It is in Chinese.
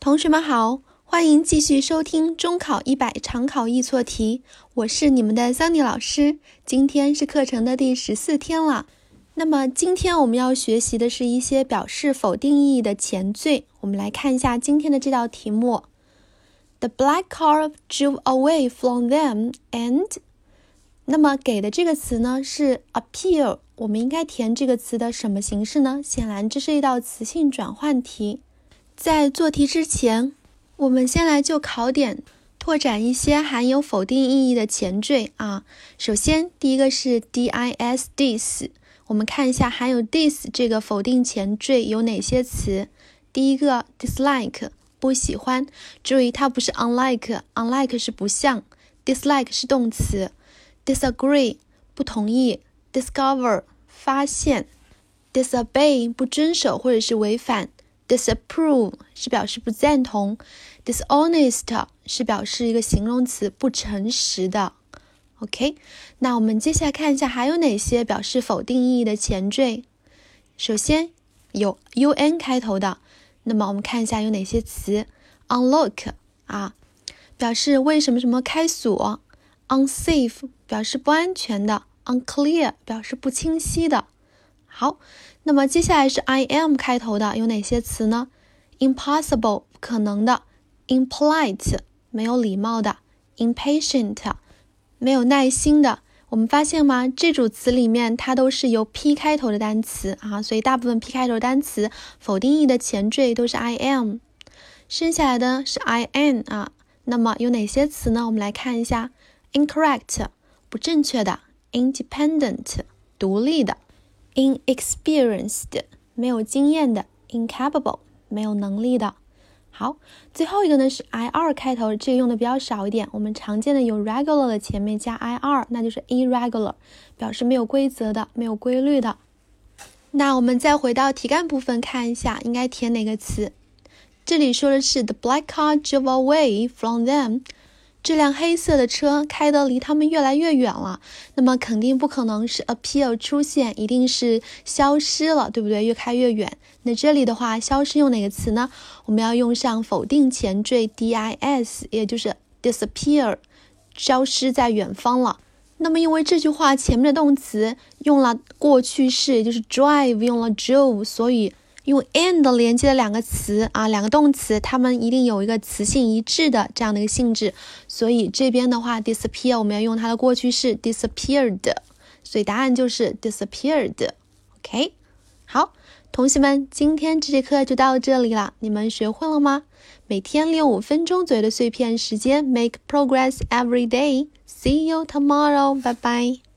同学们好，欢迎继续收听中考一百常考易错题，我是你们的桑尼老师。今天是课程的第十四天了。那么今天我们要学习的是一些表示否定意义的前缀。我们来看一下今天的这道题目：The black car drove away from them and。那么给的这个词呢是 appear，我们应该填这个词的什么形式呢？显然这是一道词性转换题。在做题之前，我们先来就考点拓展一些含有否定意义的前缀啊。首先，第一个是 dis，dis。我们看一下含有 dis 这个否定前缀有哪些词。第一个 dislike，不喜欢。注意它不是 unlike，unlike 是不像，dislike 是动词。disagree，不同意。discover，发现。disobey，不遵守或者是违反。Disapprove 是表示不赞同，dishonest 是表示一个形容词，不诚实的。OK，那我们接下来看一下还有哪些表示否定意义的前缀。首先有 un 开头的，那么我们看一下有哪些词：unlock 啊，表示为什么什么开锁；unsafe 表示不安全的；unclear 表示不清晰的。好。那么接下来是 I am 开头的有哪些词呢？Impossible 不可能的，impolite 没有礼貌的，impatient 没有耐心的。我们发现吗？这组词里面它都是由 P 开头的单词啊，所以大部分 P 开头单词否定意义的前缀都是 I am。剩下来的是 I am 啊。那么有哪些词呢？我们来看一下：incorrect 不正确的，independent 独立的。Inexperienced 没有经验的，incapable 没有能力的。好，最后一个呢是 ir 开头，这个用的比较少一点。我们常见的有 regular 的前面加 ir，，那就是 irregular，表示没有规则的、没有规律的。那我们再回到题干部分看一下，应该填哪个词？这里说的是 the black car drove away from them。这辆黑色的车开得离他们越来越远了，那么肯定不可能是 appear 出现，一定是消失了，对不对？越开越远。那这里的话，消失用哪个词呢？我们要用上否定前缀 dis，也就是 disappear，消失在远方了。那么因为这句话前面的动词用了过去式，也就是 drive 用了 drove，所以。用 and 连接的两个词啊，两个动词，它们一定有一个词性一致的这样的一个性质，所以这边的话，disappear 我们要用它的过去式 disappeared，所以答案就是 disappeared。OK，好，同学们，今天这节课就到这里了，你们学会了吗？每天利用五分钟左右的碎片时间，make progress every day。See you tomorrow，拜拜。